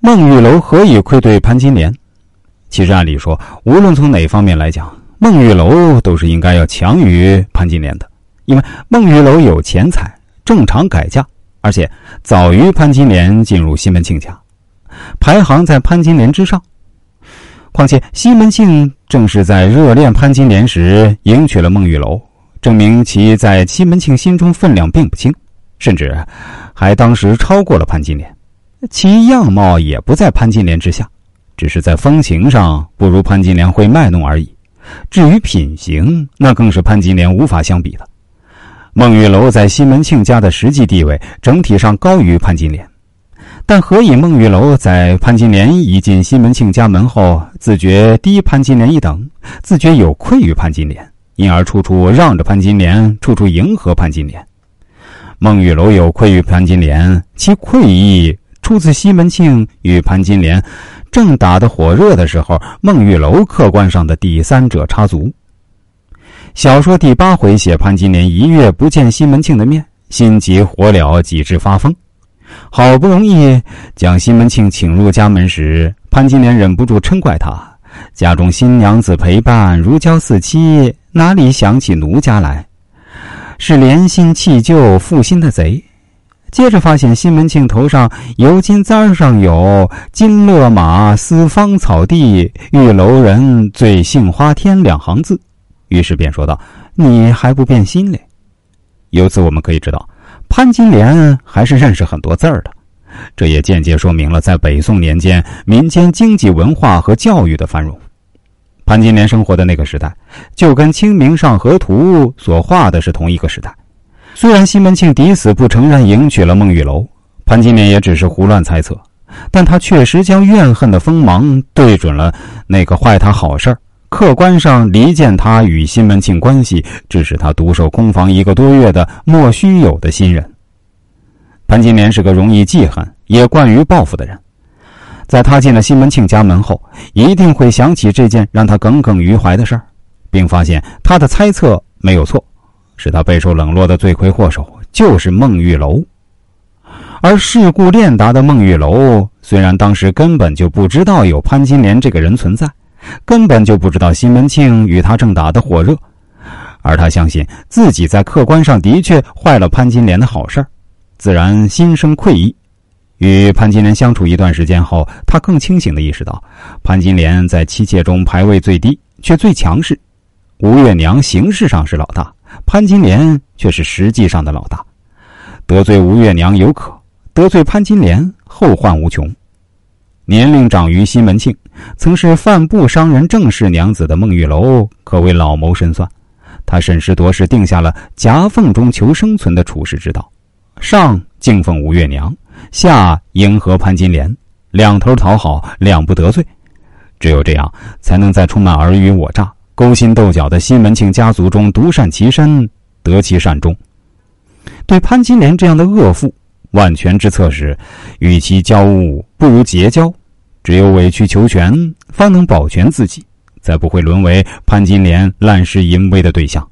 孟玉楼何以愧对潘金莲？其实按理说，无论从哪方面来讲，孟玉楼都是应该要强于潘金莲的，因为孟玉楼有钱财，正常改嫁，而且早于潘金莲进入西门庆家，排行在潘金莲之上。况且西门庆正是在热恋潘金莲时迎娶了孟玉楼，证明其在西门庆心中分量并不轻，甚至还当时超过了潘金莲。其样貌也不在潘金莲之下，只是在风情上不如潘金莲会卖弄而已。至于品行，那更是潘金莲无法相比的。孟玉楼在西门庆家的实际地位整体上高于潘金莲。但何以孟玉楼在潘金莲一进西门庆家门后，自觉低潘金莲一等，自觉有愧于潘金莲，因而处处让着潘金莲，处处迎合潘金莲。孟玉楼有愧于潘金莲，其愧意出自西门庆与潘金莲正打得火热的时候，孟玉楼客观上的第三者插足。小说第八回写潘金莲一月不见西门庆的面，心急火燎，几至发疯。好不容易将西门庆请入家门时，潘金莲忍不住嗔怪他：“家中新娘子陪伴，如胶似漆，哪里想起奴家来？是怜新弃旧、负心的贼。”接着发现西门庆头上油金簪上有“金勒马思芳草地，玉楼人醉杏花天”两行字，于是便说道：“你还不变心嘞？”由此我们可以知道。潘金莲还是认识很多字儿的，这也间接说明了在北宋年间民间经济文化和教育的繁荣。潘金莲生活的那个时代，就跟《清明上河图》所画的是同一个时代。虽然西门庆抵死不承认迎娶了孟玉楼，潘金莲也只是胡乱猜测，但他确实将怨恨的锋芒对准了那个坏他好事儿。客观上离间他与西门庆关系，致使他独守空房一个多月的莫须有的新人。潘金莲是个容易记恨也惯于报复的人，在他进了西门庆家门后，一定会想起这件让他耿耿于怀的事儿，并发现他的猜测没有错，使他备受冷落的罪魁祸首就是孟玉楼。而世故练达的孟玉楼，虽然当时根本就不知道有潘金莲这个人存在。根本就不知道西门庆与他正打得火热，而他相信自己在客观上的确坏了潘金莲的好事自然心生愧意。与潘金莲相处一段时间后，他更清醒地意识到，潘金莲在妻妾中排位最低，却最强势。吴月娘形式上是老大，潘金莲却是实际上的老大。得罪吴月娘有可，得罪潘金莲后患无穷。年龄长于西门庆，曾是范布商人郑氏娘子的孟玉楼，可谓老谋深算。他审时度势，定下了夹缝中求生存的处世之道：上敬奉吴月娘，下迎合潘金莲，两头讨好，两不得罪。只有这样，才能在充满尔虞我诈、勾心斗角的西门庆家族中独善其身，得其善终。对潘金莲这样的恶妇，万全之策是，与其交恶，不如结交。只有委曲求全，方能保全自己，才不会沦为潘金莲滥施淫威的对象。